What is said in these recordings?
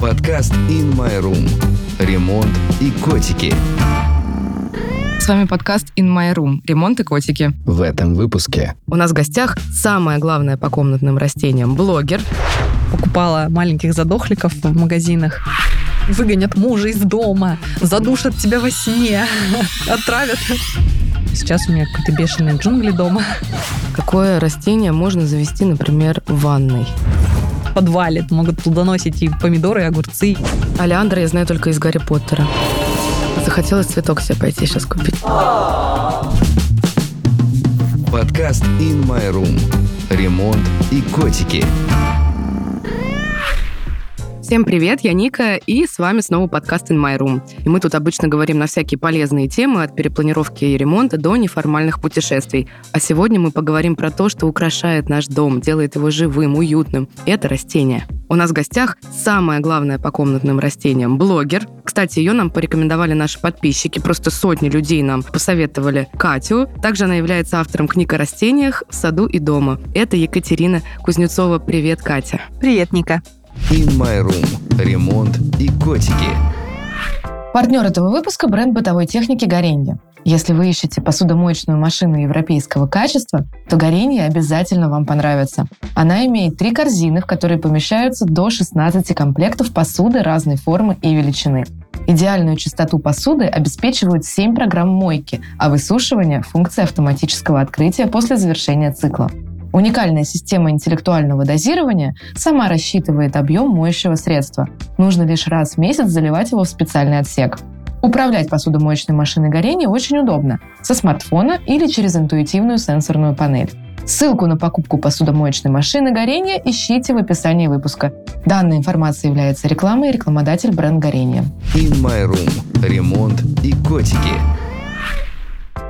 Подкаст In My Room. Ремонт и котики. С вами подкаст In My Room. Ремонт и котики. В этом выпуске У нас в гостях самое главное по комнатным растениям – блогер. покупала маленьких задохликов в магазинах. Выгонят мужа из дома, задушат тебя во сне, отравят. Сейчас у меня какие-то бешеные джунгли дома. Какое растение можно завести, например, в ванной? Подвале могут плодоносить и помидоры, и огурцы. Алиандра я знаю только из Гарри Поттера. Захотелось цветок себе пойти сейчас купить. подкаст In My Room. Ремонт и котики. Всем привет, я Ника, и с вами снова подкаст In My Room. И мы тут обычно говорим на всякие полезные темы, от перепланировки и ремонта до неформальных путешествий. А сегодня мы поговорим про то, что украшает наш дом, делает его живым, уютным. Это растения. У нас в гостях самое главное по комнатным растениям – блогер. Кстати, ее нам порекомендовали наши подписчики. Просто сотни людей нам посоветовали Катю. Также она является автором книг о растениях в саду и дома. Это Екатерина Кузнецова. Привет, Катя. Привет, Ника. In My Room. Ремонт и котики. Партнер этого выпуска – бренд бытовой техники «Горенье». Если вы ищете посудомоечную машину европейского качества, то «Горенье» обязательно вам понравится. Она имеет три корзины, в которые помещаются до 16 комплектов посуды разной формы и величины. Идеальную чистоту посуды обеспечивают 7 программ мойки, а высушивание – функция автоматического открытия после завершения цикла. Уникальная система интеллектуального дозирования сама рассчитывает объем моющего средства. Нужно лишь раз в месяц заливать его в специальный отсек. Управлять посудомоечной машиной горения очень удобно со смартфона или через интуитивную сенсорную панель. Ссылку на покупку посудомоечной машины горения ищите в описании выпуска. Данная информация является рекламой и рекламодатель бренд горения. In My Room. Ремонт и котики.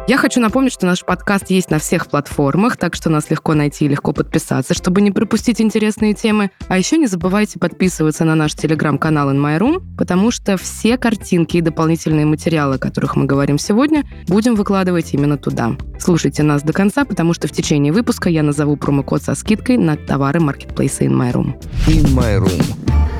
Я хочу напомнить, что наш подкаст есть на всех платформах, так что нас легко найти и легко подписаться, чтобы не пропустить интересные темы. А еще не забывайте подписываться на наш телеграм-канал In My Room, потому что все картинки и дополнительные материалы, о которых мы говорим сегодня, будем выкладывать именно туда. Слушайте нас до конца, потому что в течение выпуска я назову промокод со скидкой на товары маркетплейса In My Room. In My Room.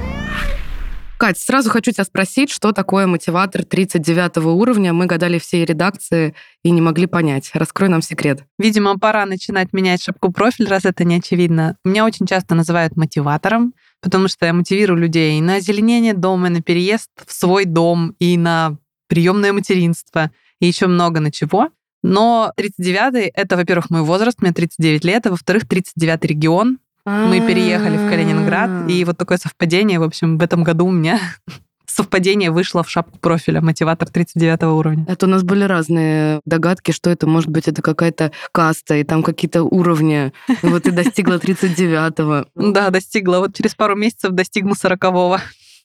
Кать, сразу хочу тебя спросить, что такое мотиватор 39 уровня? Мы гадали всей редакции и не могли понять. Раскрой нам секрет. Видимо, пора начинать менять шапку профиль, раз это не очевидно. Меня очень часто называют мотиватором, потому что я мотивирую людей на озеленение дома, и на переезд в свой дом, и на приемное материнство, и еще много на чего. Но 39-й — это, во-первых, мой возраст, мне 39 лет, а во-вторых, 39-й регион, мы переехали в Калининград, и вот такое совпадение, в общем, в этом году у меня совпадение вышло в шапку профиля, мотиватор 39 уровня. Это у нас были разные догадки, что это может быть, это какая-то каста, и там какие-то уровни. И вот ты достигла 39-го. Да, достигла. Вот через пару месяцев достигну 40-го.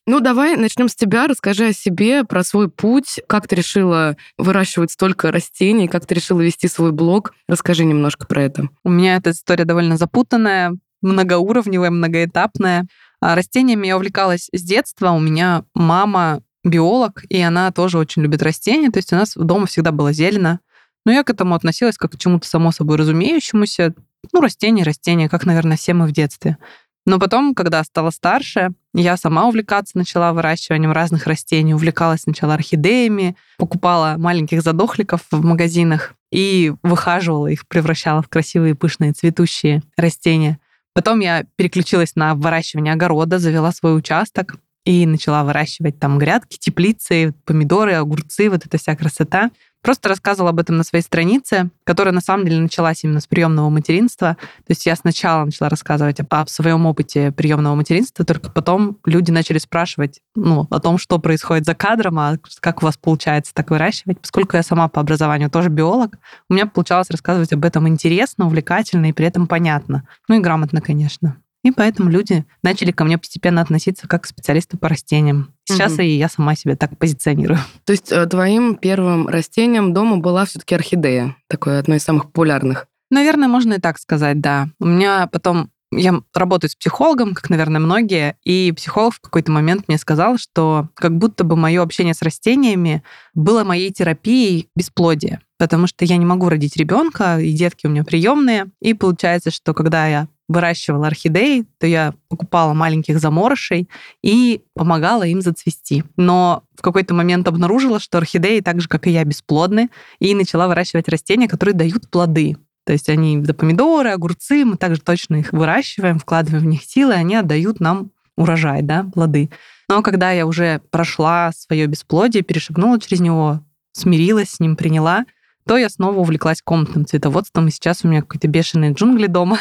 Ну, давай начнем с тебя. Расскажи о себе, про свой путь. Как ты решила выращивать столько растений? Как ты решила вести свой блог? Расскажи немножко про это. У меня эта история довольно запутанная многоуровневая, многоэтапная. А растениями я увлекалась с детства. У меня мама биолог, и она тоже очень любит растения. То есть у нас дома всегда было зелено. Но я к этому относилась как к чему-то само собой разумеющемуся. Ну, растения, растения, как, наверное, все мы в детстве. Но потом, когда стала старше, я сама увлекаться начала выращиванием разных растений. Увлекалась сначала орхидеями, покупала маленьких задохликов в магазинах и выхаживала их, превращала в красивые пышные цветущие растения. Потом я переключилась на выращивание огорода, завела свой участок и начала выращивать там грядки, теплицы, помидоры, огурцы, вот эта вся красота. Просто рассказывала об этом на своей странице, которая на самом деле началась именно с приемного материнства. То есть я сначала начала рассказывать о, о своем опыте приемного материнства, только потом люди начали спрашивать ну, о том, что происходит за кадром, а как у вас получается так выращивать. Поскольку я сама по образованию тоже биолог, у меня получалось рассказывать об этом интересно, увлекательно и при этом понятно. Ну и грамотно, конечно. И поэтому люди начали ко мне постепенно относиться как к специалисту по растениям. Сейчас угу. и я сама себя так позиционирую. То есть э, твоим первым растением дома была все-таки орхидея, такое одно из самых популярных. Наверное, можно и так сказать, да. У меня потом я работаю с психологом, как, наверное, многие, и психолог в какой-то момент мне сказал, что как будто бы мое общение с растениями было моей терапией бесплодия, потому что я не могу родить ребенка, и детки у меня приемные, и получается, что когда я выращивала орхидеи, то я покупала маленьких заморышей и помогала им зацвести. Но в какой-то момент обнаружила, что орхидеи, так же, как и я, бесплодны, и начала выращивать растения, которые дают плоды. То есть они, да, помидоры, огурцы, мы также точно их выращиваем, вкладываем в них силы, и они отдают нам урожай, да, плоды. Но когда я уже прошла свое бесплодие, перешагнула через него, смирилась с ним, приняла, то я снова увлеклась комнатным цветоводством, и сейчас у меня какие-то бешеные джунгли дома.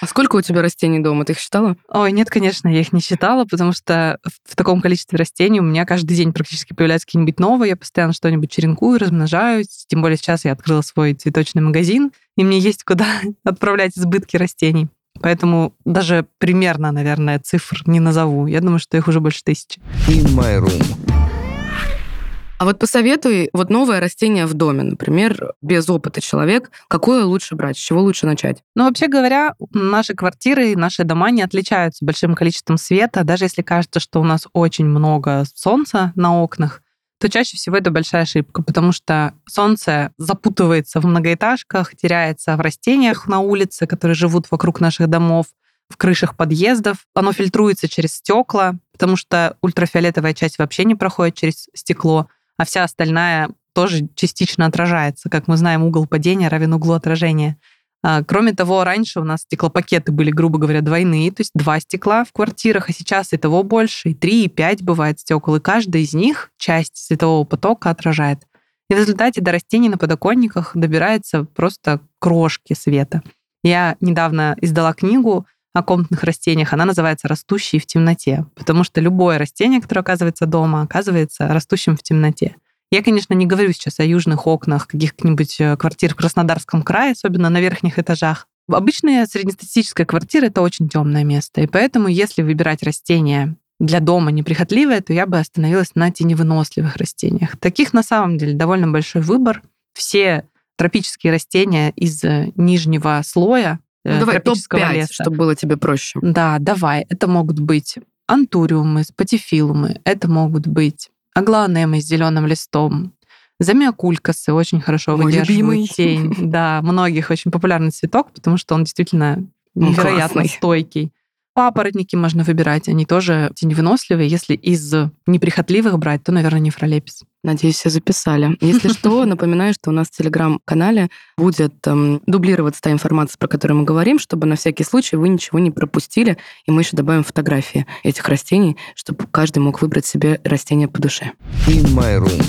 А сколько у тебя растений дома? Ты их считала? Ой, нет, конечно, я их не считала, потому что в таком количестве растений у меня каждый день практически появляются какие-нибудь новые, я постоянно что-нибудь черенкую, размножаюсь, тем более сейчас я открыла свой цветочный магазин, и мне есть куда отправлять избытки растений. Поэтому даже примерно, наверное, цифр не назову. Я думаю, что их уже больше тысячи. In My Room. А вот посоветуй вот новое растение в доме, например, без опыта человек, какое лучше брать, с чего лучше начать? Ну, вообще говоря, наши квартиры, наши дома не отличаются большим количеством света. Даже если кажется, что у нас очень много солнца на окнах, то чаще всего это большая ошибка, потому что солнце запутывается в многоэтажках, теряется в растениях на улице, которые живут вокруг наших домов, в крышах подъездов. Оно фильтруется через стекла, потому что ультрафиолетовая часть вообще не проходит через стекло, а вся остальная тоже частично отражается. Как мы знаем, угол падения равен углу отражения. А, кроме того, раньше у нас стеклопакеты были, грубо говоря, двойные, то есть два стекла в квартирах, а сейчас и того больше, и три, и пять бывает стекол, и каждая из них часть светового потока отражает. И в результате до растений на подоконниках добирается просто крошки света. Я недавно издала книгу о комнатных растениях, она называется «Растущие в темноте», потому что любое растение, которое оказывается дома, оказывается растущим в темноте. Я, конечно, не говорю сейчас о южных окнах каких-нибудь э, квартир в Краснодарском крае, особенно на верхних этажах. Обычная среднестатистическая квартира — это очень темное место, и поэтому, если выбирать растения для дома неприхотливое, то я бы остановилась на теневыносливых растениях. Таких на самом деле довольно большой выбор. Все тропические растения из э, нижнего слоя ну, давай тропического топ-5, леса. чтобы было тебе проще. Да, давай. Это могут быть антуриумы, спатифилумы, это могут быть аглоанемы с зеленым листом, замиокулькасы очень хорошо Мой выдерживают любимый. тень. Да, многих очень популярный цветок, потому что он действительно Он невероятно классный. стойкий. Папоротники можно выбирать, они тоже теневыносливые. Если из неприхотливых брать, то, наверное, нефролепис. Надеюсь, все записали. Если что, напоминаю, что у нас в Телеграм-канале будет эм, дублироваться та информация, про которую мы говорим, чтобы на всякий случай вы ничего не пропустили. И мы еще добавим фотографии этих растений, чтобы каждый мог выбрать себе растение по душе. In My Room.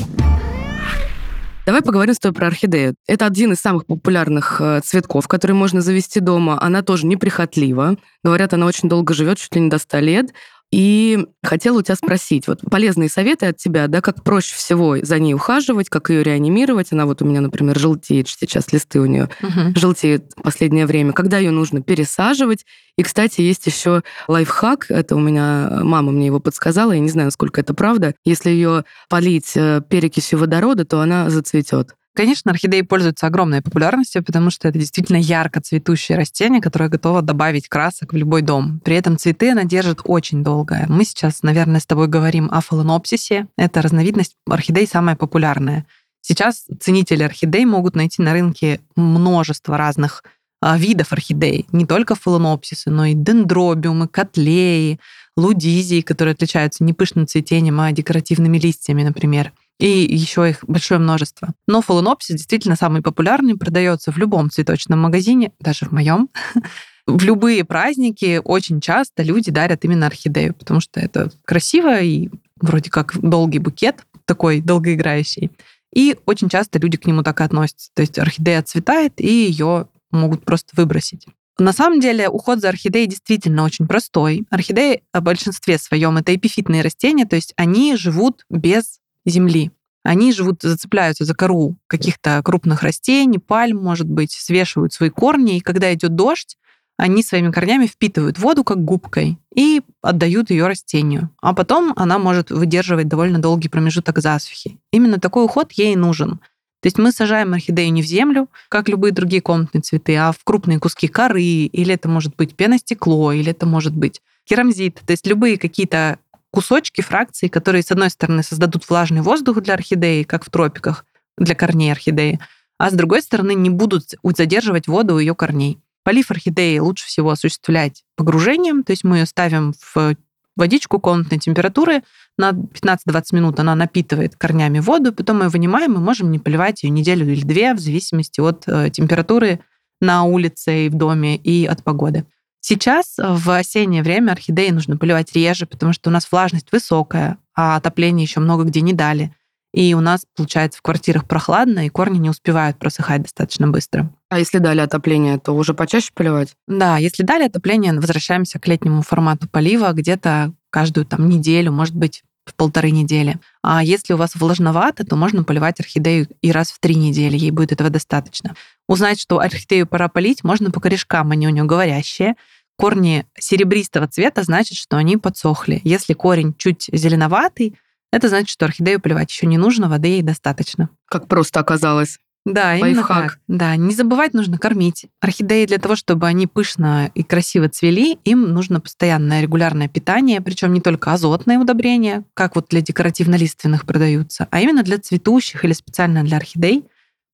Давай поговорим с тобой про орхидею. Это один из самых популярных э, цветков, которые можно завести дома. Она тоже неприхотлива. Говорят, она очень долго живет, чуть ли не до 100 лет. И хотела у тебя спросить, вот полезные советы от тебя, да, как проще всего за ней ухаживать, как ее реанимировать. Она вот у меня, например, желтеет сейчас, листы у нее желтеет в последнее время, когда ее нужно пересаживать. И, кстати, есть еще лайфхак, это у меня мама мне его подсказала, я не знаю, насколько это правда. Если ее полить э, перекисью водорода, то она зацветет. Конечно, орхидеи пользуются огромной популярностью, потому что это действительно ярко цветущее растение, которое готово добавить красок в любой дом. При этом цветы она держит очень долго. Мы сейчас, наверное, с тобой говорим о фаленопсисе. Это разновидность орхидей самая популярная. Сейчас ценители орхидей могут найти на рынке множество разных а, видов орхидей. Не только фаленопсисы, но и дендробиумы, котлеи, лудизии, которые отличаются не пышным цветением, а декоративными листьями, например. И еще их большое множество. Но фаленопсис действительно самый популярный, продается в любом цветочном магазине, даже в моем. В любые праздники очень часто люди дарят именно орхидею, потому что это красиво и вроде как долгий букет, такой долгоиграющий. И очень часто люди к нему так и относятся. То есть орхидея отцветает, и ее могут просто выбросить. На самом деле уход за орхидеей действительно очень простой. Орхидеи в большинстве своем это эпифитные растения, то есть они живут без земли. Они живут, зацепляются за кору каких-то крупных растений, пальм, может быть, свешивают свои корни, и когда идет дождь, они своими корнями впитывают воду как губкой и отдают ее растению. А потом она может выдерживать довольно долгий промежуток засухи. Именно такой уход ей нужен. То есть мы сажаем орхидею не в землю, как любые другие комнатные цветы, а в крупные куски коры, или это может быть пеностекло, или это может быть керамзит. То есть любые какие-то кусочки, фракции, которые, с одной стороны, создадут влажный воздух для орхидеи, как в тропиках, для корней орхидеи, а с другой стороны, не будут задерживать воду у ее корней. Полив орхидеи лучше всего осуществлять погружением, то есть мы ее ставим в водичку комнатной температуры на 15-20 минут она напитывает корнями воду, потом мы ее вынимаем и можем не поливать ее неделю или две в зависимости от э, температуры на улице и в доме и от погоды. Сейчас в осеннее время орхидеи нужно поливать реже, потому что у нас влажность высокая, а отопление еще много где не дали. И у нас, получается, в квартирах прохладно, и корни не успевают просыхать достаточно быстро. А если дали отопление, то уже почаще поливать? Да, если дали отопление, возвращаемся к летнему формату полива где-то каждую там неделю, может быть, в полторы недели. А если у вас влажновато, то можно поливать орхидею и раз в три недели, ей будет этого достаточно. Узнать, что орхидею пора полить, можно по корешкам, они у нее говорящие. Корни серебристого цвета значит, что они подсохли. Если корень чуть зеленоватый, это значит, что орхидею поливать еще не нужно, воды ей достаточно. Как просто оказалось. Да, именно так. Да, не забывать нужно кормить. Орхидеи для того, чтобы они пышно и красиво цвели, им нужно постоянное регулярное питание, причем не только азотные удобрения, как вот для декоративно-лиственных продаются, а именно для цветущих или специально для орхидей,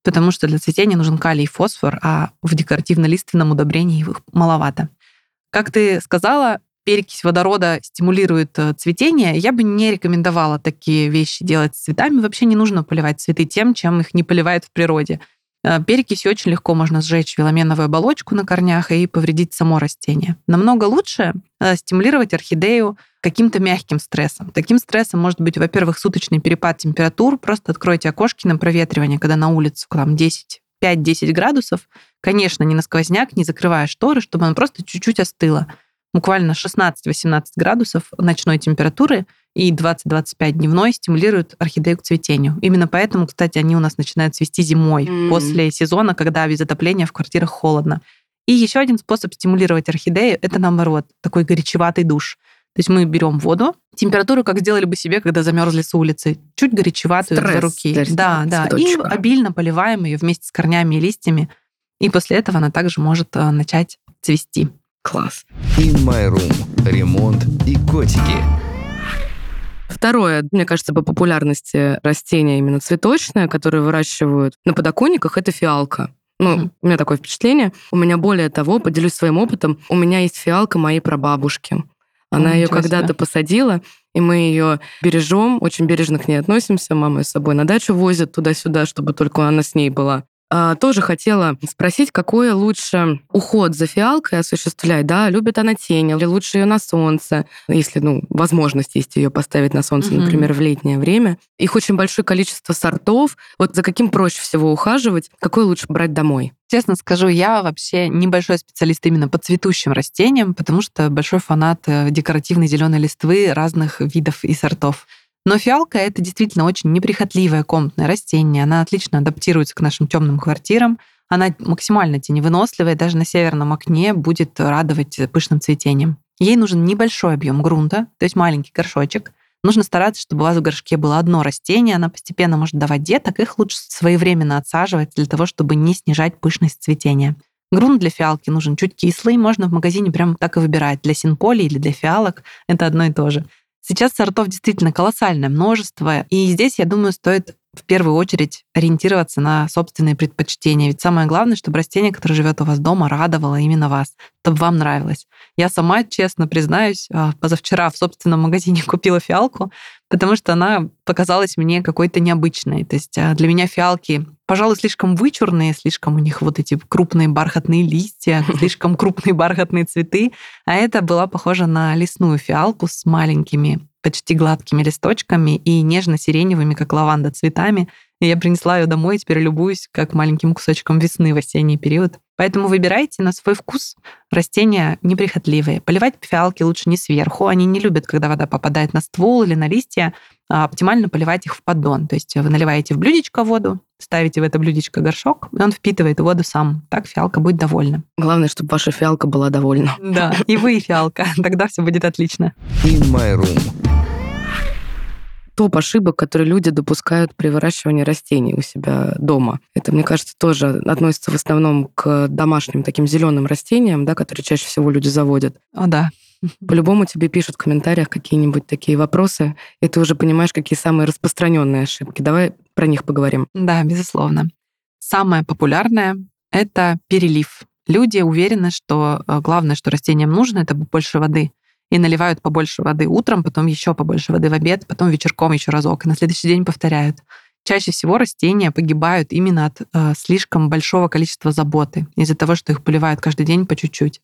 потому что для цветения нужен калий и фосфор, а в декоративно-лиственном удобрении их маловато. Как ты сказала, перекись водорода стимулирует э, цветение, я бы не рекомендовала такие вещи делать с цветами. Вообще не нужно поливать цветы тем, чем их не поливают в природе. Э, Перекисью очень легко можно сжечь филаменовую оболочку на корнях и повредить само растение. Намного лучше э, стимулировать орхидею каким-то мягким стрессом. Таким стрессом может быть, во-первых, суточный перепад температур. Просто откройте окошки на проветривание, когда на улице там 10 5-10 градусов. Конечно, не на сквозняк, не закрывая шторы, чтобы она просто чуть-чуть остыла буквально 16-18 градусов ночной температуры и 20-25 дневной стимулируют орхидею к цветению. Именно поэтому, кстати, они у нас начинают цвести зимой, Mm. после сезона, когда без отопления в квартирах холодно. И еще один способ стимулировать орхидею – это, наоборот, такой горячеватый душ. То есть мы берем воду, температуру, как сделали бы себе, когда замерзли с улицы, чуть горячеватую Стресс для руки. для да, да. И обильно поливаем ее вместе с корнями и листьями. И после этого она также может э, начать цвести. Класс. In My Room. Ремонт и котики. Второе, мне кажется, по популярности растения именно цветочное, которое выращивают на подоконниках, это фиалка. Ну, Мгм. у меня такое впечатление. У меня более того, поделюсь своим опытом, у меня есть фиалка моей прабабушки. Она ее когда-то посадила, и мы ее бережем, очень бережно к ней относимся. Мама ее с собой на дачу возит туда-сюда, чтобы только она с ней была. А, тоже хотела спросить, какой лучше уход за фиалкой осуществлять, да? Любит она тень или лучше ее на солнце, если, ну, возможность есть ее поставить на солнце, Мгм. например, в летнее время. Их очень большое количество сортов. Вот за каким проще всего ухаживать, какой лучше брать домой? Честно скажу, я вообще небольшой специалист именно по цветущим растениям, потому что большой фанат э, декоративной зеленой листвы разных видов и сортов. Но фиалка это действительно очень неприхотливое комнатное растение. Она отлично адаптируется к нашим темным квартирам. Она максимально теневыносливая, даже на северном окне будет радовать пышным цветением. Ей нужен небольшой объем грунта, то есть маленький горшочек. Нужно стараться, чтобы у вас в горшке было одно растение, она постепенно может давать деток, их лучше своевременно отсаживать для того, чтобы не снижать пышность цветения. Грунт для фиалки нужен чуть кислый, можно в магазине прямо так и выбирать, для синполи или для фиалок, это одно и то же. Сейчас сортов действительно колоссальное множество, и здесь, я думаю, стоит в первую очередь ориентироваться на собственные предпочтения. Ведь самое главное, чтобы растение, которое живет у вас дома, радовало именно вас, чтобы вам нравилось. Я сама, честно признаюсь, а, позавчера в собственном магазине купила фиалку, потому что она показалась мне какой-то необычной. То есть а, для меня фиалки, пожалуй, слишком вычурные, слишком у них вот эти крупные бархатные листья, слишком крупные бархатные цветы, а это была похожа на лесную фиалку с маленькими почти гладкими листочками и нежно-сиреневыми, как лаванда, цветами. И я принесла ее домой, и теперь любуюсь как маленьким кусочком весны в осенний период. Поэтому выбирайте на свой вкус растения неприхотливые. Поливать фиалки лучше не сверху. Они не любят, когда вода попадает на ствол или на листья. А оптимально поливать их в поддон. То есть вы наливаете в блюдечко воду, ставите в это блюдечко горшок, и он впитывает воду сам. Так фиалка будет довольна. Главное, чтобы ваша фиалка была довольна. Да, и вы, и фиалка. Тогда все будет отлично. In My Room. Топ ошибок, которые люди допускают при выращивании растений у себя дома. Это, мне кажется, тоже относится в основном к домашним таким зеленым растениям, да, которые чаще всего люди заводят. О, да. По-любому тебе пишут в комментариях какие-нибудь такие вопросы, и ты уже понимаешь, какие самые распространенные ошибки. Давай про них поговорим. Да, безусловно. Самое популярное — это перелив. Люди уверены, что э, главное, что растениям нужно, это больше воды. И наливают побольше воды утром, потом еще побольше воды в обед, потом вечерком еще разок, и на следующий день повторяют. Чаще всего растения погибают именно от э, слишком большого количества заботы, из-за того, что их поливают каждый день по чуть-чуть.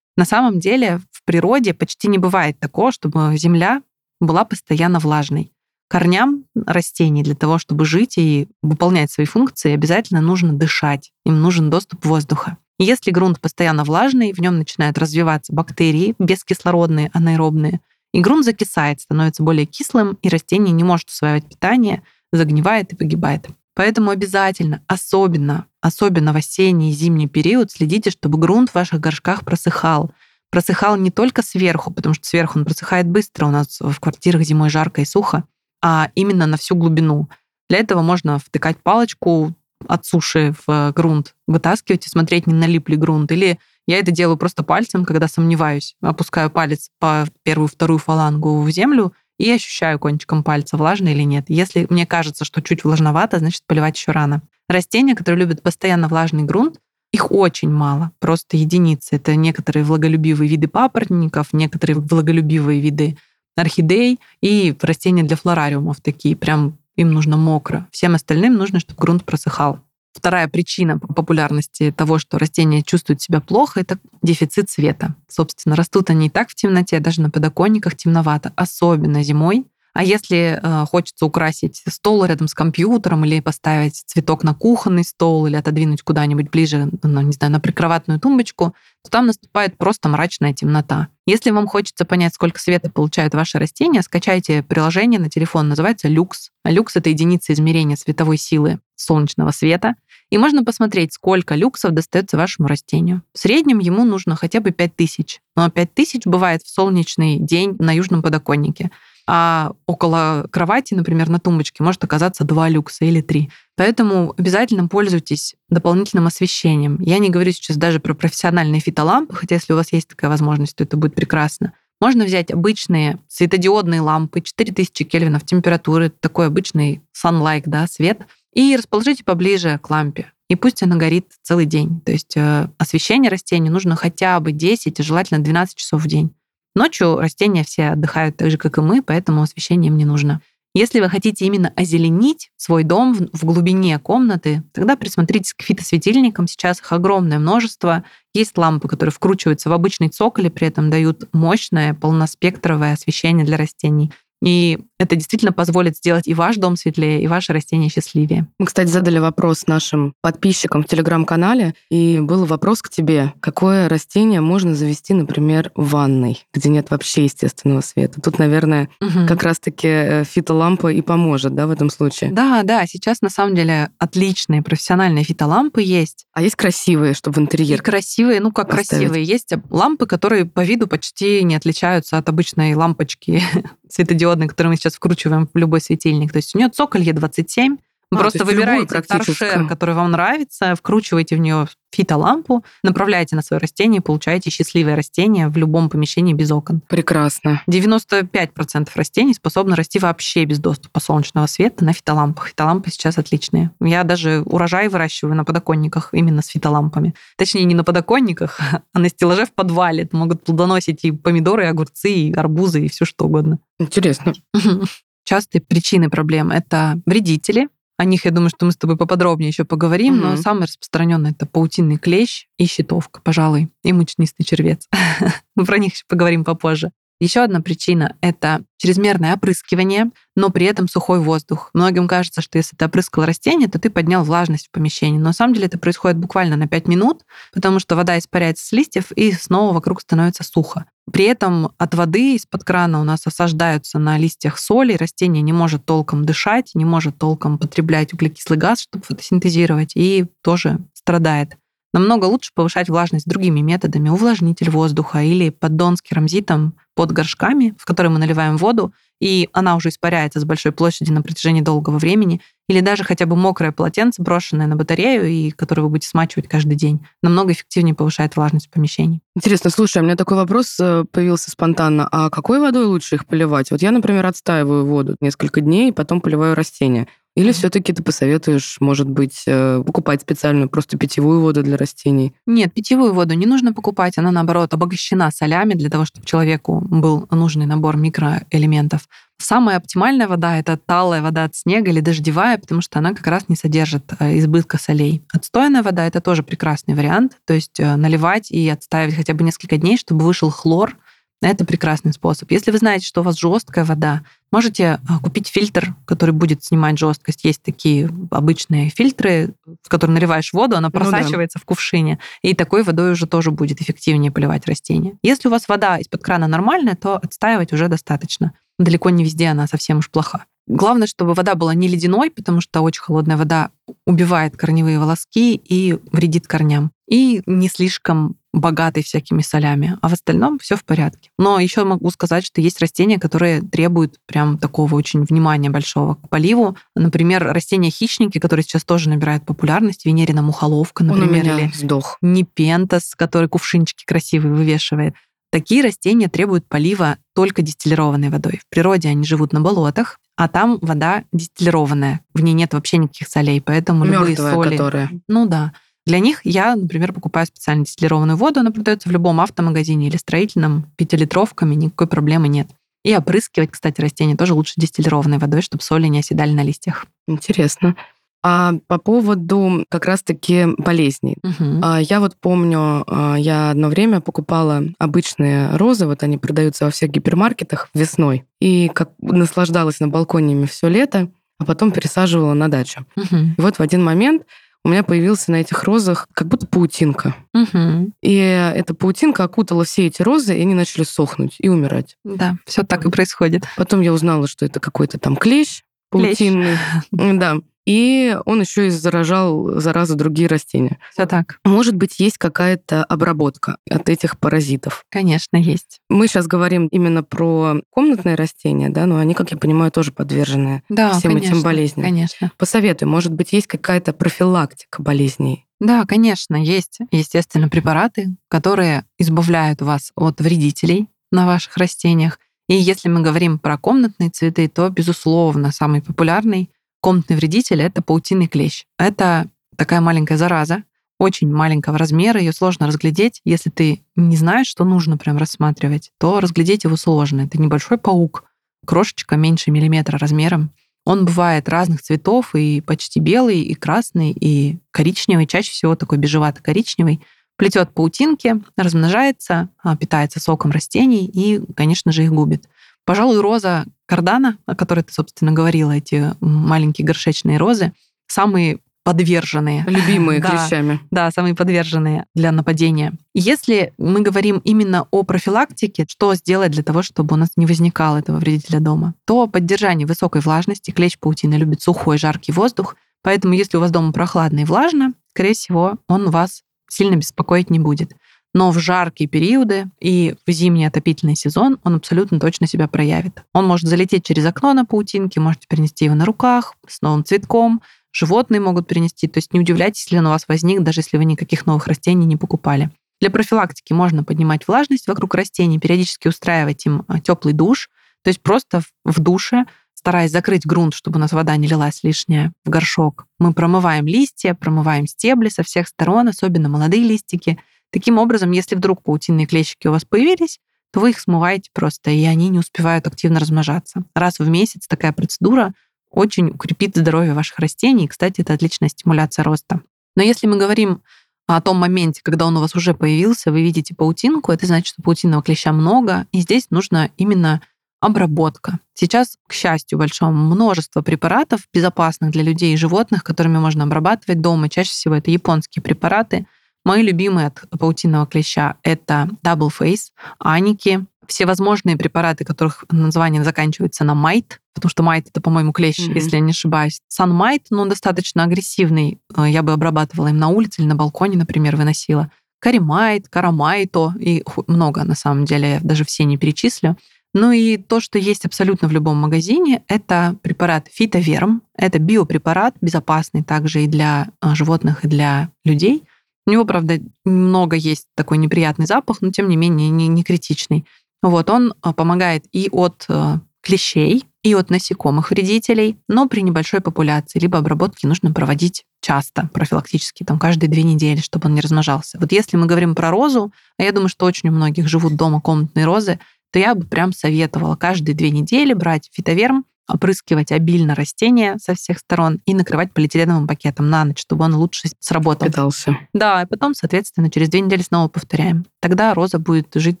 На самом деле в природе почти не бывает такого, чтобы земля была постоянно влажной. Корням растений для того, чтобы жить и выполнять свои функции, обязательно нужно дышать. Им нужен доступ воздуха. Если грунт постоянно влажный, в нем начинают развиваться бактерии, бескислородные, анаэробные, и грунт закисает, становится более кислым, и растение не может усваивать питание, загнивает и погибает. Поэтому обязательно, особенно, особенно в осенний и зимний период, следите, чтобы грунт в ваших горшках просыхал. Просыхал не только сверху, потому что сверху он просыхает быстро, у нас в квартирах зимой жарко и сухо, а именно на всю глубину. Для этого можно втыкать палочку от суши в грунт, вытаскивать и смотреть, не налип ли грунт. Или я это делаю просто пальцем, когда сомневаюсь. Опускаю палец по первую-вторую фалангу в землю и ощущаю кончиком пальца, влажно или нет. Если мне кажется, что чуть влажновато, значит, поливать еще рано. Растения, которые любят постоянно влажный грунт, их очень мало, просто единицы. Это некоторые влаголюбивые виды папоротников, некоторые влаголюбивые виды орхидей и растения для флорариумов такие, прям им нужно мокро. Всем остальным нужно, чтобы грунт просыхал. Вторая причина популярности того, что растения чувствуют себя плохо, это дефицит света. Собственно, растут они и так в темноте, даже на подоконниках темновато, особенно зимой. А если э, хочется украсить стол рядом с компьютером или поставить цветок на кухонный стол или отодвинуть куда-нибудь ближе, ну, не знаю, на прикроватную тумбочку, то там наступает просто мрачная темнота. Если вам хочется понять, сколько света получают ваши растения, скачайте приложение на телефон, называется Люкс. Люкс — это единица измерения световой силы солнечного света. И можно посмотреть, сколько люксов достается вашему растению. В среднем ему нужно хотя бы 5000. Но 5000 бывает в солнечный день на южном подоконнике а около кровати, например, на тумбочке может оказаться два люкса или три. Поэтому обязательно пользуйтесь дополнительным освещением. Я не говорю сейчас даже про профессиональные фитолампы, хотя если у вас есть такая возможность, то это будет прекрасно. Можно взять обычные светодиодные лампы, 4000 кельвинов температуры, такой обычный sunlight, да, свет, и расположите поближе к лампе. И пусть она горит целый день. То есть э, освещение растений нужно хотя бы 10, а желательно 12 часов в день. Ночью растения все отдыхают так же, как и мы, поэтому освещение им не нужно. Если вы хотите именно озеленить свой дом в глубине комнаты, тогда присмотритесь к фитосветильникам. Сейчас их огромное множество. Есть лампы, которые вкручиваются в обычный цоколь и при этом дают мощное полноспектровое освещение для растений. И это действительно позволит сделать и ваш дом светлее, и ваши растения счастливее. Мы, кстати, задали вопрос нашим подписчикам в Телеграм-канале, и был вопрос к тебе. Какое растение можно завести, например, в ванной, где нет вообще естественного света? Тут, наверное, угу. как раз-таки э, фитолампа и поможет, да, в этом случае? Да, да, сейчас на самом деле отличные профессиональные фитолампы есть. А есть красивые, чтобы в интерьер? И красивые, ну как поставить? красивые. Есть лампы, которые по виду почти не отличаются от обычной лампочки светодиодной, которую мы сейчас вкручиваем в любой светильник. То есть у нее цоколь Е27, вы а, просто выбираете торшер, который вам нравится, вкручиваете в нее фитолампу, направляете на свое растение и получаете счастливое растение в любом помещении без окон. Прекрасно. 95% растений способны расти вообще без доступа солнечного света на фитолампах. Фитолампы сейчас отличные. Я даже урожай выращиваю на подоконниках именно с фитолампами. Точнее, не на подоконниках, а на стеллаже в подвале. Могут плодоносить и помидоры, и огурцы, и арбузы, и все что угодно. Интересно. Частые причины проблем – это вредители, о них, я думаю, что мы с тобой поподробнее еще поговорим, угу. но самый распространенный это паутинный клещ и щитовка, пожалуй, и мучнистый червец. мы про них еще поговорим попозже. Еще одна причина — это чрезмерное опрыскивание, но при этом сухой воздух. Многим кажется, что если ты опрыскал растение, то ты поднял влажность в помещении. Но на самом деле это происходит буквально на 5 минут, потому что вода испаряется с листьев, и снова вокруг становится сухо. При этом от воды из-под крана у нас осаждаются на листьях соли, растение не может толком дышать, не может толком потреблять углекислый газ, чтобы фотосинтезировать, и тоже страдает. Намного лучше повышать влажность другими методами. Увлажнитель воздуха или поддон с керамзитом под горшками, в которые мы наливаем воду, и она уже испаряется с большой площади на протяжении долгого времени, или даже хотя бы мокрое полотенце, брошенное на батарею, и которое вы будете смачивать каждый день, намного эффективнее повышает влажность в помещении. Интересно, слушай, у меня такой вопрос э, появился спонтанно. А какой водой лучше их поливать? Вот я, например, отстаиваю воду несколько дней, потом поливаю растения. Или все-таки ты посоветуешь, может быть, э, покупать специальную просто питьевую воду для растений? Нет, питьевую воду не нужно покупать. Она, наоборот, обогащена солями для того, чтобы человеку был нужный набор микроэлементов. Самая оптимальная вода — это талая вода от снега или дождевая, потому что она как раз не содержит э, избытка солей. Отстойная вода — это тоже прекрасный вариант. То есть э, наливать и отстаивать хотя бы несколько дней, чтобы вышел хлор, это прекрасный способ. Если вы знаете, что у вас жесткая вода, можете а, купить фильтр, который будет снимать жесткость. Есть такие обычные фильтры, в которые наливаешь воду, она просачивается ну, да. в кувшине, и такой водой уже тоже будет эффективнее поливать растения. Если у вас вода из-под крана нормальная, то отстаивать уже достаточно. Далеко не везде она совсем уж плоха. Главное, чтобы вода была не ледяной, потому что очень холодная вода убивает корневые волоски и вредит корням. И не слишком богатый всякими солями, а в остальном все в порядке. Но еще могу сказать, что есть растения, которые требуют прям такого очень внимания большого к поливу. Например, растения-хищники, которые сейчас тоже набирают популярность, венерина мухоловка, например, или сдох. непентас, который кувшинчики красивые вывешивает. Такие растения требуют полива только дистиллированной водой. В природе они живут на болотах, а там вода дистиллированная. В ней нет вообще никаких солей, поэтому Мёртвая, любые соли... которая. Ну да. Для них я, например, покупаю специально дистиллированную воду, она продается в любом автомагазине или строительном, пятилитровками, никакой проблемы нет. И опрыскивать, кстати, растения тоже лучше дистиллированной водой, чтобы соли не оседали на листьях. Интересно. А по поводу как раз-таки болезней. Угу. Я вот помню, а, я одно время покупала обычные розы, вот они продаются во всех гипермаркетах весной, и как наслаждалась на балконе ими все лето, а потом пересаживала на дачу. Угу. И вот в один момент у меня появился на этих розах как будто паутинка. Угу. И эта паутинка окутала все эти розы, и они начали сохнуть и умирать. Да, все так и происходит. Потом я узнала, что это какой-то там клещ паутинный. Да. И он еще и заражал заразу другие растения. Все так. Может быть, есть какая-то обработка от этих паразитов? Конечно, есть. Мы сейчас говорим именно про комнатные растения, да, но они, как я понимаю, тоже подвержены да, всем конечно, этим болезням. Конечно. Посоветуй, может быть, есть какая-то профилактика болезней? Да, конечно, есть, естественно, препараты, которые избавляют вас от вредителей на ваших растениях. И если мы говорим про комнатные цветы, то, безусловно, самый популярный комнатный вредитель — это паутинный клещ. Это такая маленькая зараза, очень маленького размера, ее сложно разглядеть. Если ты не знаешь, что нужно прям рассматривать, то разглядеть его сложно. Это небольшой паук, крошечка меньше миллиметра размером. Он бывает разных цветов, и почти белый, и красный, и коричневый, чаще всего такой бежевато-коричневый. Плетет паутинки, размножается, а, питается соком растений и, конечно же, их губит. Пожалуй, роза кардана, о которой ты, собственно, говорила, эти маленькие горшечные розы, самые подверженные. Любимые да, клещами. Да, самые подверженные для нападения. Если мы говорим именно о профилактике, что сделать для того, чтобы у нас не возникало этого вредителя дома, то поддержание высокой влажности. Клещ паутины любит сухой, жаркий воздух. Поэтому если у вас дома прохладно и влажно, скорее всего, он вас сильно беспокоить не будет но в жаркие периоды и в зимний отопительный сезон он абсолютно точно себя проявит. Он может залететь через окно на паутинке, можете перенести его на руках с новым цветком, животные могут перенести. То есть не удивляйтесь, если он у вас возник, даже если вы никаких новых растений не покупали. Для профилактики можно поднимать влажность вокруг растений, периодически устраивать им а, теплый душ, то есть просто в душе стараясь закрыть грунт, чтобы у нас вода не лилась лишняя в горшок, мы промываем листья, промываем стебли со всех сторон, особенно молодые листики, Таким образом, если вдруг паутинные клещики у вас появились, то вы их смываете просто, и они не успевают активно размножаться. Раз в месяц такая процедура очень укрепит здоровье ваших растений. И, кстати, это отличная стимуляция роста. Но если мы говорим о том моменте, когда он у вас уже появился, вы видите паутинку, это значит, что паутинного клеща много, и здесь нужно именно обработка. Сейчас, к счастью, большое множество препаратов, безопасных для людей и животных, которыми можно обрабатывать дома. Чаще всего это японские препараты, Мои любимые от паутинного клеща — это Double Face, аники, всевозможные препараты, которых название заканчивается на майт, потому что майт это, по-моему, клещ, mm-hmm. если я не ошибаюсь. Санмайт, но он достаточно агрессивный. Э, я бы обрабатывала им на улице или на балконе, например, выносила. Каримайт, карамайто, и много, на самом деле, я даже все не перечислю. Ну и то, что есть абсолютно в любом магазине, это препарат фитоверм. Это биопрепарат, безопасный также и для э, животных, и для людей. У него, правда, много есть такой неприятный запах, но тем не менее не, не критичный. Вот, он а, помогает и от э, клещей, и от насекомых вредителей, но при небольшой популяции, либо обработки нужно проводить часто, профилактически, там каждые две недели, чтобы он не размножался. Вот если мы говорим про розу, а я думаю, что очень у многих живут дома комнатные розы, то я бы прям советовала каждые две недели брать фитоверм, опрыскивать обильно растения со всех сторон и накрывать полиэтиленовым пакетом на ночь, чтобы он лучше сработал. Питался. Да, и потом, соответственно, через две недели снова повторяем. Тогда роза будет жить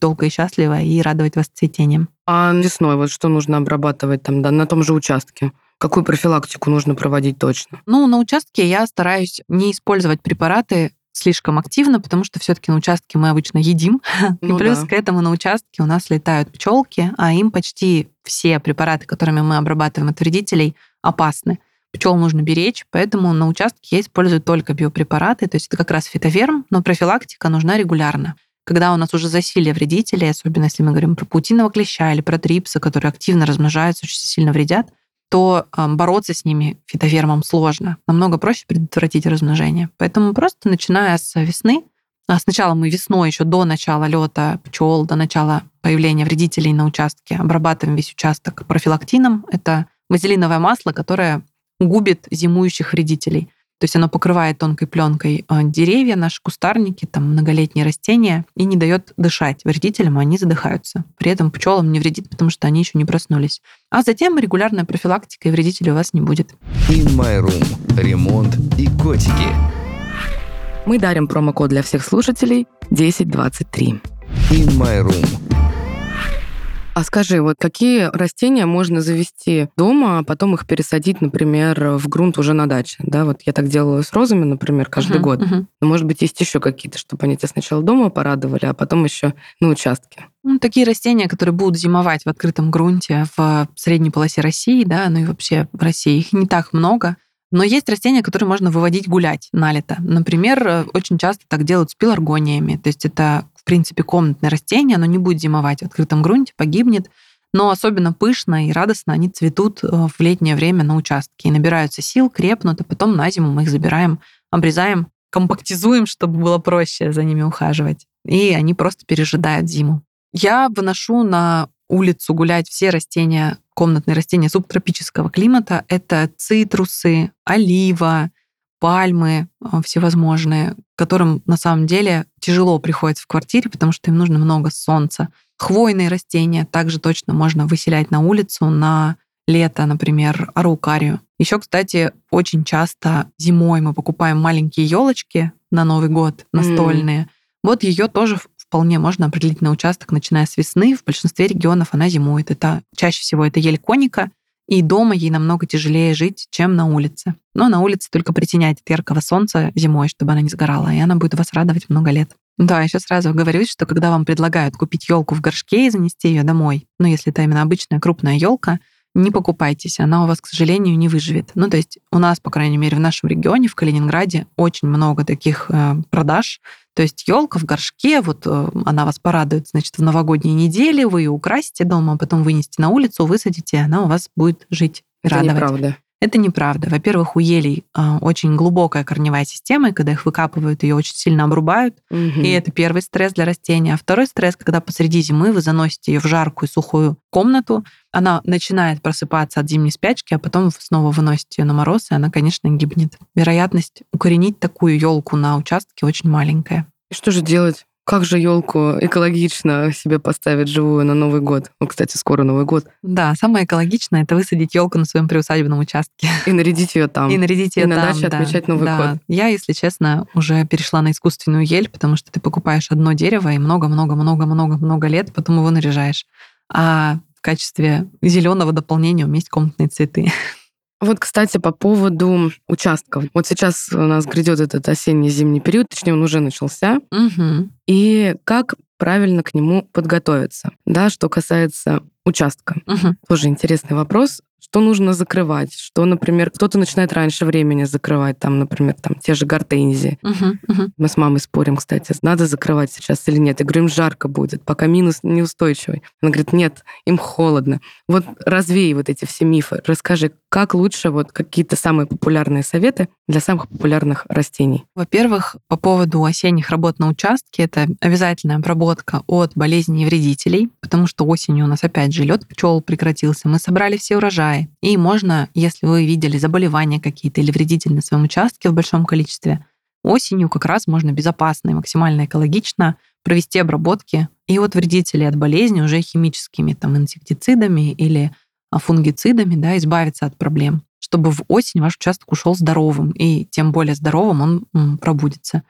долго и счастливо и радовать вас цветением. А весной вот что нужно обрабатывать там да, на том же участке? Какую профилактику нужно проводить точно? Ну, на участке я стараюсь не использовать препараты слишком активно, потому что все-таки на участке мы обычно едим. Ну и плюс да. к этому на участке у нас летают пчелки, а им почти все препараты, которыми мы обрабатываем от вредителей, опасны. Пчел нужно беречь, поэтому на участке я использую только биопрепараты, то есть это как раз фитоверм, но профилактика нужна регулярно. Когда у нас уже засилие вредителей, особенно если мы говорим про паутиного клеща или про трипсы, которые активно размножаются, очень сильно вредят, то бороться с ними фитовермом сложно. Намного проще предотвратить размножение. Поэтому просто начиная с весны, а сначала мы весной, еще до начала лета пчел, до начала появления вредителей на участке, обрабатываем весь участок профилактином. Это вазелиновое масло, которое губит зимующих вредителей. То есть оно покрывает тонкой пленкой э, деревья, наши кустарники, там многолетние растения и не дает дышать вредителям, а они задыхаются. При этом пчелам не вредит, потому что они еще не проснулись. А затем регулярная профилактика, и вредителей у вас не будет. In My Room. Ремонт и котики. Мы дарим промокод для всех слушателей 1023. In My Room. А скажи, вот какие растения можно завести дома, а потом их пересадить, например, в грунт уже на даче? Да, вот я так делала с розами, например, каждый Мгм, год. мгм. Но, может быть, есть еще какие-то, чтобы они тебя сначала дома порадовали, а потом еще на участке. Ну, такие растения, которые будут зимовать в открытом грунте в средней полосе России, да, ну и вообще в России, их не так много. Но есть растения, которые можно выводить гулять на лето. Например, э, очень часто так делают с пеларгониями. То есть это, в принципе, комнатное растение, оно не будет зимовать в открытом грунте, погибнет. Но особенно пышно и радостно они цветут э, в летнее время на участке и набираются сил, крепнут, а потом на зиму мы их забираем, обрезаем, компактизуем, чтобы было проще за ними ухаживать. И они просто пережидают зиму. Я выношу на улицу гулять все растения, комнатные растения субтропического климата. Это цитрусы, олива, пальмы э, всевозможные, которым на самом деле тяжело приходится в квартире, потому что им нужно много солнца. Хвойные растения также точно можно выселять на улицу на лето, например, араукарию. Еще, кстати, очень часто зимой мы покупаем маленькие елочки на Новый год, настольные. Вот ее тоже вполне можно определить на участок, начиная с весны. В большинстве регионов она зимует. Это чаще всего это ель коника, и дома ей намного тяжелее жить, чем на улице. Но на улице только притеняет от яркого солнца зимой, чтобы она не сгорала, и она будет вас радовать много лет. Да, еще сразу говорю, что когда вам предлагают купить елку в горшке и занести ее домой, ну, если это именно обычная крупная елка, не покупайтесь, она у вас, к сожалению, не выживет. Ну, то есть у нас, по крайней мере, в нашем регионе, в Калининграде, очень много таких э, продаж. То есть елка в горшке, вот э, она вас порадует, значит, в новогодние недели, вы ее украсите дома, а потом вынесете на улицу, высадите, и она у вас будет жить Это радовать. неправда. Это неправда. Во-первых, у елей а, очень глубокая корневая система, и когда их выкапывают, ее очень сильно обрубают. Мгм. И это первый стресс для растения. А второй стресс, когда посреди зимы вы заносите ее в жаркую сухую комнату, она начинает просыпаться от зимней спячки, а потом вы снова выносите ее на мороз, и она, конечно, гибнет. Вероятность укоренить такую елку на участке очень маленькая. И что же делать? Как же елку экологично себе поставить живую на Новый год? Ну, кстати, скоро Новый год. Да, самое экологичное это высадить елку на своем приусадебном участке. И нарядить ее там. И нарядить И ее на там, даче да, отмечать Новый да. год. Я, если честно, уже перешла на искусственную ель, потому что ты покупаешь одно дерево и много-много-много-много-много лет потом его наряжаешь. А в качестве зеленого дополнения у меня есть комнатные цветы. Вот, кстати, по поводу участков. Вот сейчас у нас грядет этот осенний-зимний период, точнее, он уже начался. Мгм. И как правильно к нему подготовиться? Да, что касается участка. Мгм. Тоже интересный вопрос. Что нужно закрывать, что, например, кто-то начинает раньше времени закрывать, там, например, там те же гортензии. Мгм, мгм. Мы с мамой спорим, кстати, надо закрывать сейчас или нет. Я говорю, им жарко будет, пока минус неустойчивый. Она говорит, нет, им холодно. Вот развей вот эти все мифы. Расскажи, как лучше вот какие-то самые популярные советы для самых популярных растений. Во-первых, по поводу осенних работ на участке, это обязательная обработка от болезней и вредителей, потому что осенью у нас опять же лед пчел прекратился, мы собрали все урожаи. И можно, если вы видели заболевания какие-то или вредители на своем участке в большом количестве, осенью как раз можно безопасно и максимально экологично провести обработки и от вредителей, от болезней уже химическими, там, инсектицидами или а, фунгицидами, да, избавиться от проблем, чтобы в осень ваш участок ушел здоровым, и тем более здоровым он пробудется.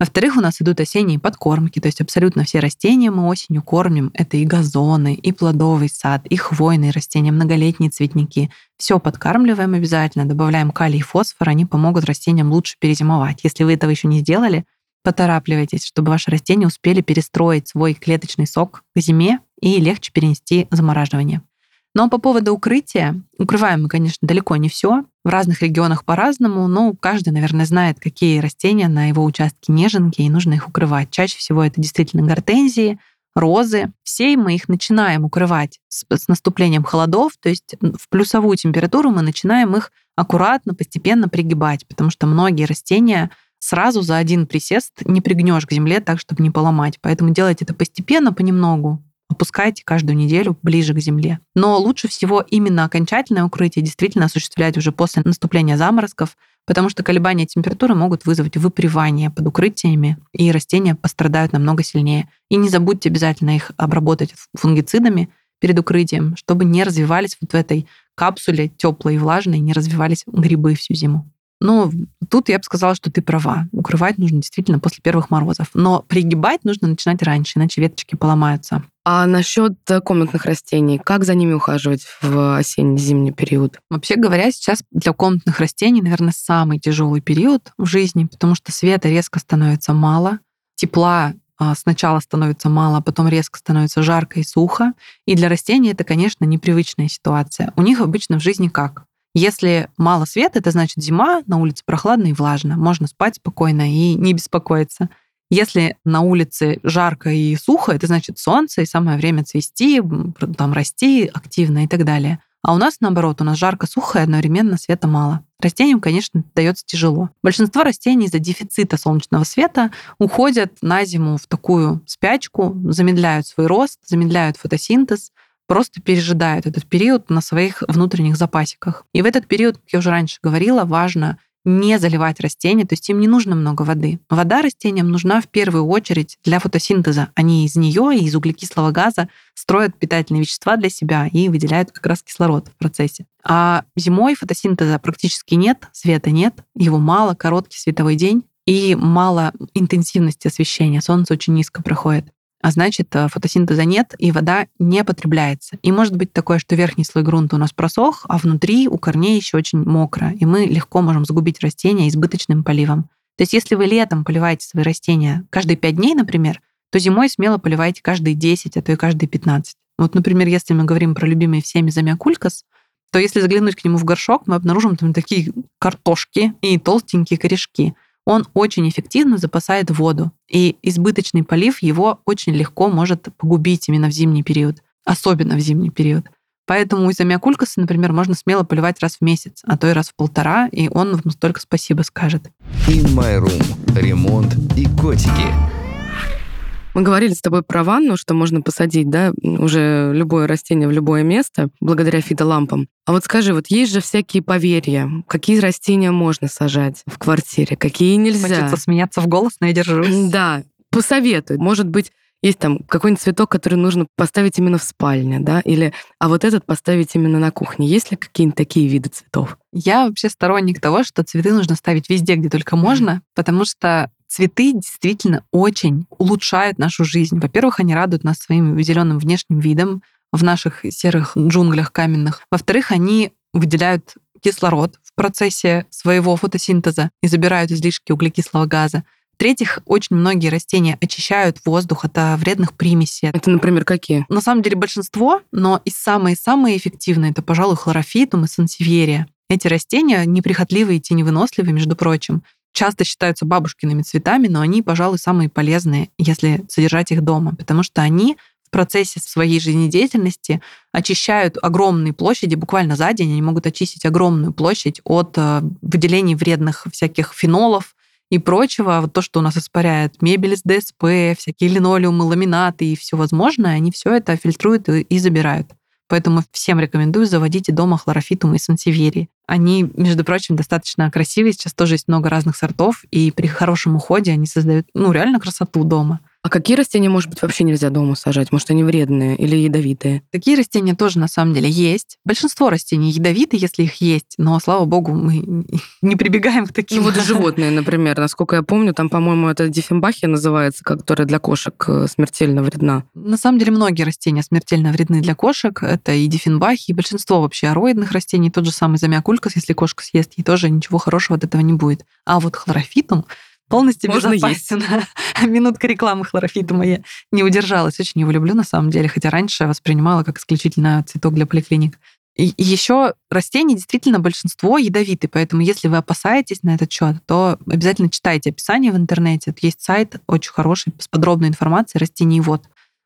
Во-вторых, у нас идут осенние подкормки, то есть абсолютно все растения мы осенью кормим. Это и газоны, и плодовый сад, и хвойные растения, многолетние цветники. Все подкармливаем обязательно, добавляем калий и фосфор, они помогут растениям лучше перезимовать. Если вы этого еще не сделали, поторапливайтесь, чтобы ваши растения успели перестроить свой клеточный сок к зиме и легче перенести замораживание. Но по поводу укрытия, укрываем мы, конечно, далеко не все. В разных регионах по-разному, но каждый, наверное, знает, какие растения на его участке неженки, и нужно их укрывать. Чаще всего это действительно гортензии, розы. Все мы их начинаем укрывать с, с наступлением холодов, то есть в плюсовую температуру мы начинаем их аккуратно, постепенно пригибать, потому что многие растения сразу за один присест не пригнешь к земле так, чтобы не поломать. Поэтому делайте это постепенно, понемногу, опускайте каждую неделю ближе к земле. Но лучше всего именно окончательное укрытие действительно осуществлять уже после наступления заморозков, потому что колебания температуры могут вызвать выпривание под укрытиями, и растения пострадают намного сильнее. И не забудьте обязательно их обработать фунгицидами перед укрытием, чтобы не развивались вот в этой капсуле теплой и влажной, не развивались грибы всю зиму. Ну, тут я бы сказала, что ты права. Укрывать нужно действительно после первых морозов. Но пригибать нужно начинать раньше, иначе веточки поломаются. А насчет э, комнатных растений, как за ними ухаживать в осенне-зимний период? Вообще говоря, сейчас для комнатных растений, наверное, самый тяжелый период в жизни, потому что света резко становится мало, тепла а, сначала становится мало, а потом резко становится жарко и сухо. И для растений это, конечно, непривычная ситуация. У них обычно в жизни как? Если мало света, это значит зима, на улице прохладно и влажно. Можно спать спокойно и не беспокоиться. Если на улице жарко и сухо, это значит солнце, и самое время цвести, там расти активно и так далее. А у нас наоборот, у нас жарко, сухо и одновременно света мало. Растениям, конечно, дается тяжело. Большинство растений из-за дефицита солнечного света уходят на зиму в такую спячку, замедляют свой рост, замедляют фотосинтез, просто пережидают этот период на своих внутренних запасиках. И в этот период, как я уже раньше говорила, важно не заливать растения, то есть им не нужно много воды. Вода растениям нужна в первую очередь для фотосинтеза. Они из нее и из углекислого газа строят питательные вещества для себя и выделяют как раз кислород в процессе. А зимой фотосинтеза практически нет, света нет, его мало, короткий световой день и мало интенсивности освещения. Солнце очень низко проходит а значит, э, фотосинтеза нет, и вода не потребляется. И может быть такое, что верхний слой грунта у нас просох, а внутри у корней еще очень мокро, и мы легко можем загубить растения избыточным поливом. То есть если вы летом поливаете свои растения каждые 5 дней, например, то зимой смело поливайте каждые 10, а то и каждые 15. Вот, например, если мы говорим про любимые всеми замиокулькас, то если заглянуть к нему в горшок, мы обнаружим там такие картошки и толстенькие корешки – он очень эффективно запасает воду, и избыточный полив его очень легко может погубить именно в зимний период, особенно в зимний период. Поэтому из амиакулькаса, например, можно смело поливать раз в месяц, а то и раз в полтора, и он вам столько спасибо скажет. In My Room. Ремонт и котики. Мы говорили с тобой про ванну, что можно посадить, да, уже любое растение в любое место благодаря фитолампам. А вот скажи, вот есть же всякие поверья, какие растения можно сажать в квартире, какие нельзя. Хочется смеяться в голос, но я держусь. Да, посоветуй. Может быть, есть там какой-нибудь цветок, который нужно поставить именно в спальне, да, или а вот этот поставить именно на кухне. Есть ли какие-нибудь такие виды цветов? Я вообще сторонник того, что цветы нужно ставить везде, где только можно, потому что Цветы действительно очень улучшают нашу жизнь. Во-первых, они радуют нас своим зеленым внешним видом в наших серых джунглях каменных. Во-вторых, они выделяют кислород в процессе своего фотосинтеза и забирают излишки углекислого газа. В-третьих, очень многие растения очищают воздух от а, вредных примесей. Это, например, какие? На самом деле большинство, но и самые-самые эффективные это, пожалуй, хлорофитум и сансевьерия. Эти растения неприхотливые и теневыносливые, между прочим. Часто считаются бабушкиными цветами, но они, пожалуй, самые полезные, если содержать их дома, потому что они в процессе своей жизнедеятельности очищают огромные площади, буквально за день они могут очистить огромную площадь от э, выделений вредных всяких фенолов, и прочего, вот то, что у нас испаряет мебель из ДСП, всякие линолеумы, ламинаты и все возможное, они все это фильтруют и забирают. Поэтому всем рекомендую заводите дома хлорофитум и сансевьерии. Они, между прочим, достаточно красивые. Сейчас тоже есть много разных сортов, и при хорошем уходе они создают, ну, реально красоту дома. А какие растения, может быть, вообще нельзя дома сажать? Может, они вредные или ядовитые? Такие растения тоже на самом деле есть. Большинство растений ядовиты, если их есть, но, слава богу, мы не прибегаем к таким. Ну вот животные, например, насколько я помню, там, по-моему, это диффенбахия называется, которая для кошек э, смертельно вредна. На самом деле многие растения смертельно вредны для кошек. Это и диффенбахи, и большинство вообще ароидных растений. Тот же самый замиокулькас, если кошка съест, ей тоже ничего хорошего от этого не будет. А вот хлорофитум полностью Можно безопасен. Есть. Минутка рекламы хлорофитума я не удержалась. Очень его люблю на самом деле, хотя раньше воспринимала как исключительно цветок для поликлиник. И еще растения действительно большинство ядовиты, поэтому если вы опасаетесь на этот счет, то обязательно читайте описание в интернете. Есть сайт очень хороший с подробной информацией растений вот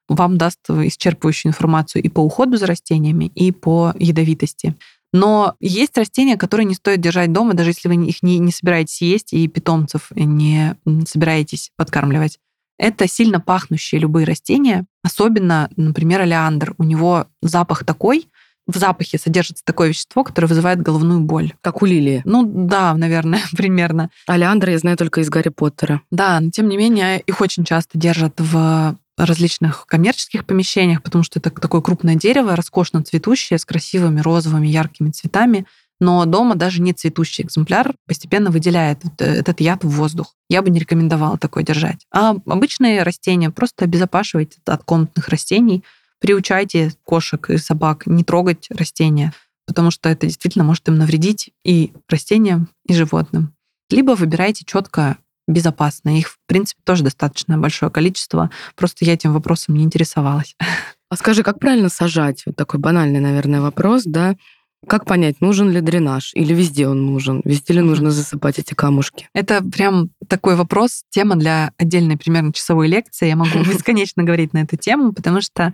вам даст исчерпывающую информацию и по уходу за растениями, и по ядовитости. Но есть растения, которые не стоит держать дома, даже если вы их не, не собираетесь есть и питомцев не собираетесь подкармливать. Это сильно пахнущие любые растения, особенно, например, олеандр. У него запах такой, в запахе содержится такое вещество, которое вызывает головную боль. Как у лилии. Ну да, наверное, примерно. Олеандр я знаю только из Гарри Поттера. Да, но тем не менее их очень часто держат в различных коммерческих помещениях, потому что это такое крупное дерево, роскошно цветущее, с красивыми розовыми яркими цветами, но дома даже не цветущий экземпляр постепенно выделяет э, этот яд в воздух. Я бы не рекомендовала такое держать. А обычные растения просто обезопашивайте от комнатных растений, приучайте кошек и собак не трогать растения, потому что это действительно может им навредить и растениям, и животным. Либо выбирайте четко безопасно. Их, в принципе, тоже достаточно большое количество. Просто я этим вопросом не интересовалась. А скажи, как правильно сажать? Вот такой банальный, наверное, вопрос, да? Как понять, нужен ли дренаж или везде он нужен? Везде ли нужно засыпать эти камушки? Это прям такой вопрос, тема для отдельной примерно часовой лекции. Я могу бесконечно говорить на эту тему, потому что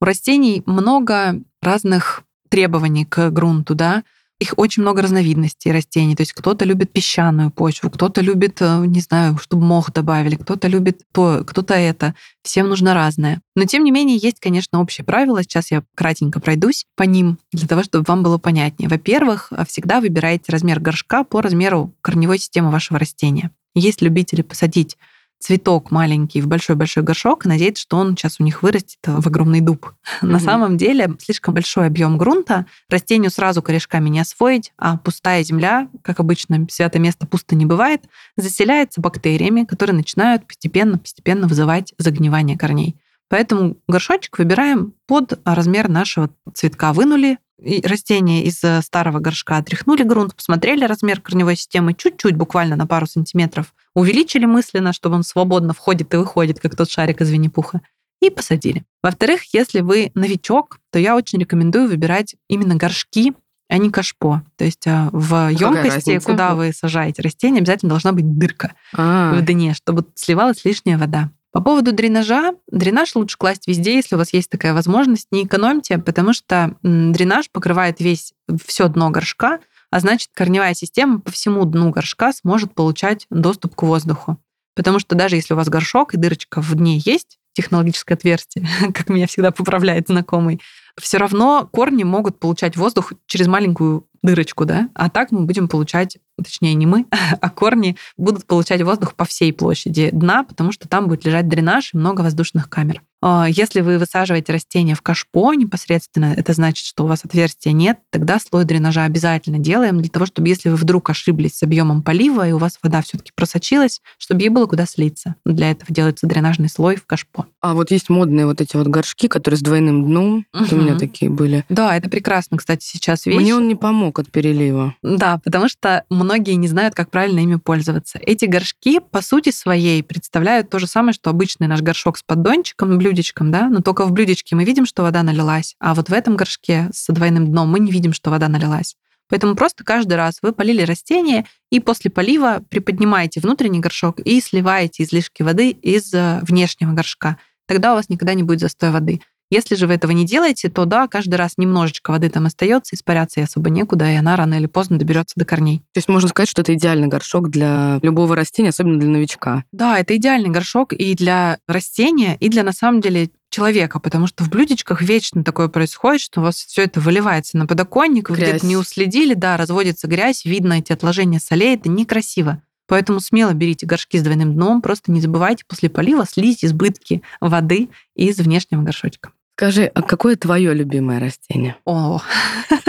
у растений много разных требований к грунту, да, их очень много разновидностей растений. То есть кто-то любит песчаную почву, кто-то любит, э, не знаю, чтобы мох добавили, кто-то любит то, кто-то это. Всем нужно разное. Но тем не менее есть, конечно, общее правило. Сейчас я кратенько пройдусь по ним для того, чтобы вам было понятнее. Во-первых, всегда выбирайте размер горшка по размеру корневой системы вашего растения. Есть любители посадить цветок маленький в большой-большой горшок и надеяться, что он сейчас у них вырастет в огромный дуб. Mm-hmm. На самом деле слишком большой объем грунта, растению сразу корешками не освоить, а пустая земля, как обычно, святое место пусто не бывает, заселяется бактериями, которые начинают постепенно-постепенно вызывать загнивание корней. Поэтому горшочек выбираем под размер нашего цветка. Вынули растение из э, старого горшка, отряхнули грунт, посмотрели размер корневой системы чуть-чуть, буквально на пару сантиметров, увеличили мысленно, чтобы он свободно входит и выходит, как тот шарик из Винни-Пуха, и посадили. Во-вторых, если вы новичок, то я очень рекомендую выбирать именно горшки, а не кашпо. То есть э, в емкости, куда вы сажаете растение, обязательно должна быть дырка А-а-а. в дне, чтобы сливалась лишняя вода. По поводу дренажа, дренаж лучше класть везде, если у вас есть такая возможность. Не экономьте, потому что дренаж покрывает весь все дно горшка, а значит, корневая система по всему дну горшка сможет получать доступ к воздуху. Потому что даже если у вас горшок и дырочка в дне есть, технологическое отверстие, как меня всегда поправляет знакомый, все равно корни могут получать воздух через маленькую дырочку, да, а так мы будем получать, точнее не мы, а корни будут получать воздух по всей площади дна, потому что там будет лежать дренаж и много воздушных камер. А, если вы высаживаете растение в кашпо непосредственно, это значит, что у вас отверстия нет, тогда слой дренажа обязательно делаем для того, чтобы если вы вдруг ошиблись с объемом полива и у вас вода все-таки просочилась, чтобы ей было куда слиться. Для этого делается дренажный слой в кашпо. А вот есть модные вот эти вот горшки, которые с двойным дном. Угу. у меня такие были. Да, это прекрасно, кстати, сейчас вещь. Мне он не помог замок от перелива. Да, потому что многие не знают, как правильно ими пользоваться. Эти горшки, по сути своей, представляют то же самое, что обычный наш горшок с поддончиком, блюдечком, да, но только в блюдечке мы видим, что вода налилась, а вот в этом горшке с двойным дном мы не видим, что вода налилась. Поэтому просто каждый раз вы полили растение, и после полива приподнимаете внутренний горшок и сливаете излишки воды из э, внешнего горшка. Тогда у вас никогда не будет застоя воды. Если же вы этого не делаете, то да, каждый раз немножечко воды там остается, испаряться и особо некуда, и она рано или поздно доберется до корней. То есть можно сказать, что это идеальный горшок для любого растения, особенно для новичка. Да, это идеальный горшок и для растения, и для, на самом деле, человека, потому что в блюдечках вечно такое происходит, что у вас все это выливается на подоконник, вы где-то не уследили, да, разводится грязь, видно эти отложения солей, это некрасиво. Поэтому смело берите горшки с двойным дном, просто не забывайте после полива слить избытки воды из внешнего горшочка. Скажи, а какое твое любимое растение? О,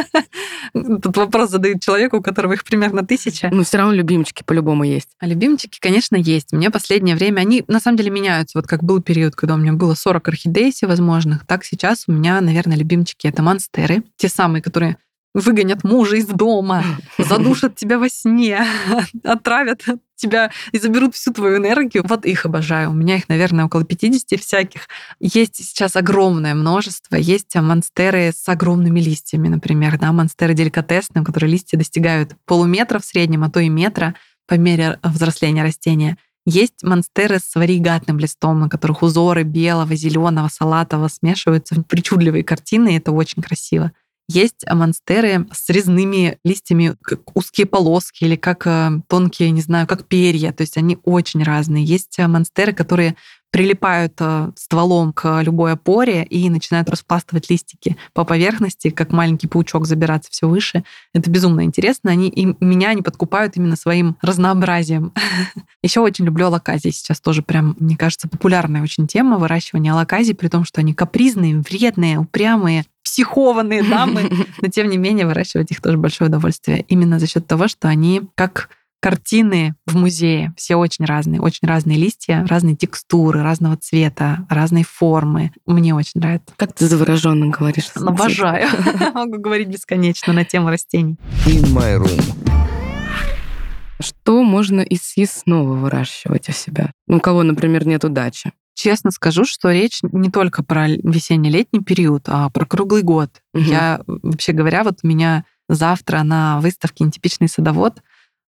тут вопрос задают человеку, у которого их примерно тысяча. Ну, все равно любимчики по-любому есть. А любимчики, конечно, есть. Мне последнее время, они на самом деле меняются. Вот как был период, когда у меня было 40 орхидей всевозможных, так сейчас у меня, наверное, любимчики — это монстеры. Те самые, которые выгонят мужа из дома, задушат тебя во сне, отравят тебя и заберут всю твою энергию. Вот их обожаю. У меня их, наверное, около 50 всяких. Есть сейчас огромное множество. Есть монстеры с огромными листьями, например, да, монстеры деликатесные, у которых листья достигают полуметра в среднем, а то и метра по мере взросления растения. Есть монстеры с варигатным листом, на которых узоры белого, зеленого, салатового смешиваются в причудливые картины, и это очень красиво. Есть монстеры с резными листьями, как узкие полоски или как э, тонкие, не знаю, как перья. То есть они очень разные. Есть э, монстеры, которые прилипают э, стволом к любой опоре и начинают распластывать листики по поверхности, как маленький паучок забираться все выше. Это безумно интересно. Они, и меня они подкупают именно своим разнообразием. Еще очень люблю алаказии. Сейчас тоже прям, мне кажется, популярная очень тема выращивания алаказий, при том, что они капризные, вредные, упрямые, психованные дамы, но тем не менее выращивать их тоже большое удовольствие. Именно за счет того, что они как картины в музее. Все очень разные, очень разные листья, разные текстуры, разного цвета, разной формы. Мне очень нравится. Как ты завороженно говоришь. Обожаю. Могу говорить бесконечно на тему растений. In My Room. Что можно из съестного выращивать у себя? У кого, например, нет удачи? Честно скажу, что речь не только про весенне-летний период, а про круглый год. Угу. Я, вообще говоря, вот у меня завтра на выставке «Нетипичный садовод»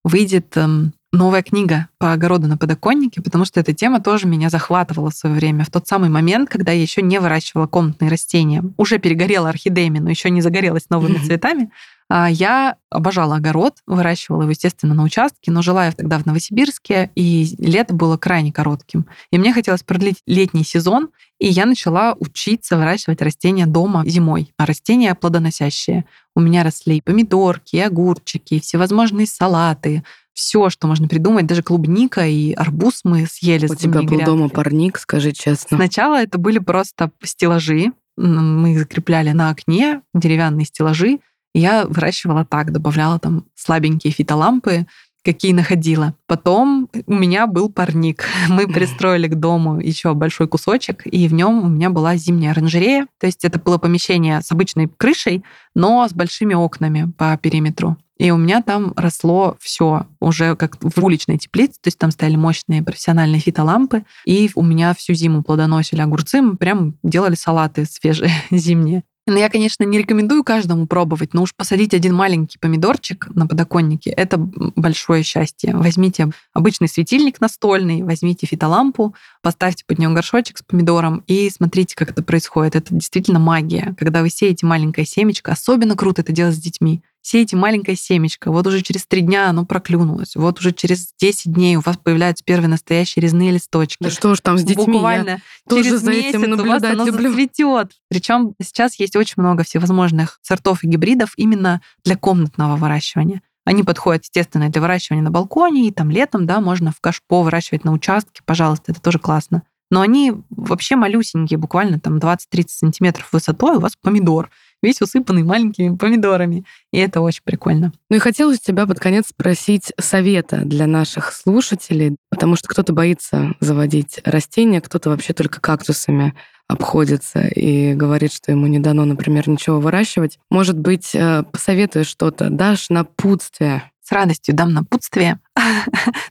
выйдет эм, новая книга по огороду на подоконнике, потому что эта тема тоже меня захватывала в свое время. В тот самый момент, когда я еще не выращивала комнатные растения, уже перегорела орхидеями, но еще не загорелась новыми цветами, а, я обожала огород, выращивала его, естественно, на участке, но жила я тогда в Новосибирске, и лето было крайне коротким. И мне хотелось продлить летний сезон, и я начала учиться выращивать растения дома зимой, а растения плодоносящие. У меня росли помидорки, огурчики, всевозможные салаты, все, что можно придумать, даже клубника и арбуз мы съели. У тебя был грядки. дома парник, скажи честно. Сначала это были просто стеллажи, мы их закрепляли на окне, деревянные стеллажи, я выращивала так, добавляла там слабенькие фитолампы, какие находила. Потом у меня был парник. Мы пристроили к дому еще большой кусочек, и в нем у меня была зимняя оранжерея. То есть это было помещение с обычной крышей, но с большими окнами по периметру. И у меня там росло все уже как в уличной теплице, то есть там стояли мощные профессиональные фитолампы, и у меня всю зиму плодоносили огурцы, мы прям делали салаты свежие зимние. Но я, конечно, не рекомендую каждому пробовать, но уж посадить один маленький помидорчик на подоконнике — это большое счастье. Возьмите обычный светильник настольный, возьмите фитолампу, поставьте под нее горшочек с помидором и смотрите, как это происходит. Это действительно магия. Когда вы сеете маленькое семечко, особенно круто это делать с детьми сеете маленькое семечко, вот уже через три дня оно проклюнулось, вот уже через 10 дней у вас появляются первые настоящие резные листочки. Да что ж там с детьми? Буквально Я через тоже за месяц этим у вас оно люблю. зацветет. Причем сейчас есть очень много всевозможных сортов и гибридов именно для комнатного выращивания. Они подходят, естественно, для выращивания на балконе, и там летом, да, можно в кашпо выращивать на участке, пожалуйста, это тоже классно. Но они вообще малюсенькие, буквально там 20-30 сантиметров высотой, у вас помидор. Весь усыпанный маленькими помидорами. И это очень прикольно. Ну и хотелось тебя под конец спросить совета для наших слушателей, потому что кто-то боится заводить растения, кто-то вообще только кактусами обходится и говорит, что ему не дано, например, ничего выращивать. Может быть, э, посоветуешь что-то, дашь напутствие с радостью дам напутствие.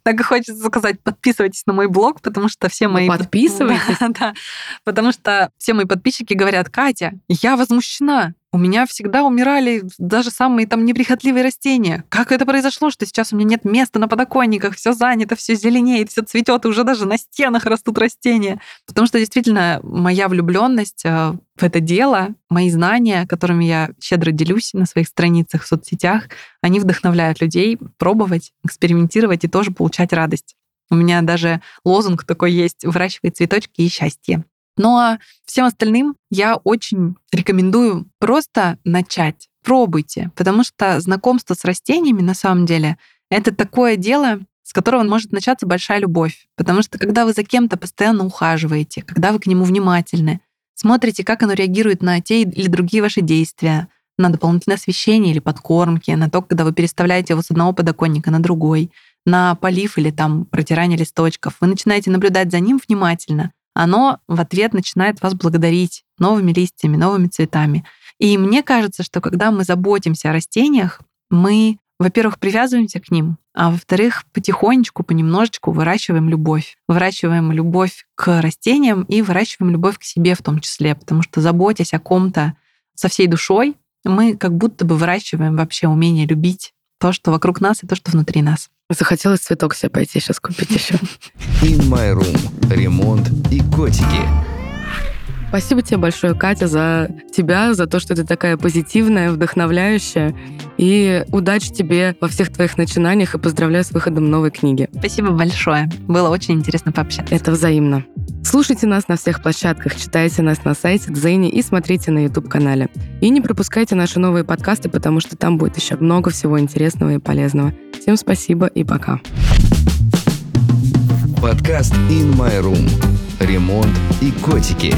Так и хочется сказать, подписывайтесь на мой блог, потому что все мои... Подписывайтесь? Да, потому что все мои подписчики говорят, Катя, я возмущена. У меня всегда умирали даже самые там неприхотливые растения. Как это произошло, что сейчас у меня нет места на подоконниках, все занято, все зеленеет, все цветет, и уже даже на стенах растут растения. Потому что действительно моя влюбленность э, в это дело, мои знания, которыми я щедро делюсь на своих страницах в соцсетях, они вдохновляют людей пробовать, экспериментировать и тоже получать радость. У меня даже лозунг такой есть «Выращивай цветочки и счастье». А всем остальным я очень рекомендую просто начать. Пробуйте, потому что знакомство с растениями на самом деле это такое дело, с которого может начаться большая любовь. Потому что когда вы за кем-то постоянно ухаживаете, когда вы к нему внимательны, смотрите, как оно реагирует на те или другие ваши действия, на дополнительное освещение или подкормки, на то, когда вы переставляете его с одного подоконника на другой, на полив или там протирание листочков. Вы начинаете наблюдать за ним внимательно оно в ответ начинает вас благодарить новыми листьями, новыми цветами. И мне кажется, что когда мы заботимся о растениях, мы, во-первых, привязываемся к ним, а во-вторых, потихонечку, понемножечку выращиваем любовь. Выращиваем любовь к растениям и выращиваем любовь к себе в том числе, потому что заботясь о ком-то со всей душой, мы как будто бы выращиваем вообще умение любить то, что вокруг нас и то, что внутри нас. Захотелось цветок себе пойти сейчас купить еще. In My Room. Ремонт и котики. Спасибо тебе большое, Катя, за тебя, за то, что ты такая позитивная, вдохновляющая. И удачи тебе во всех твоих начинаниях и поздравляю с выходом новой книги. Спасибо большое. Было очень интересно пообщаться. Это взаимно. Слушайте нас на всех площадках, читайте нас на сайте Дзене и смотрите на YouTube-канале. И не пропускайте наши новые подкасты, потому что там будет еще много всего интересного и полезного. Всем спасибо и пока. Подкаст In My Room. Ремонт и котики.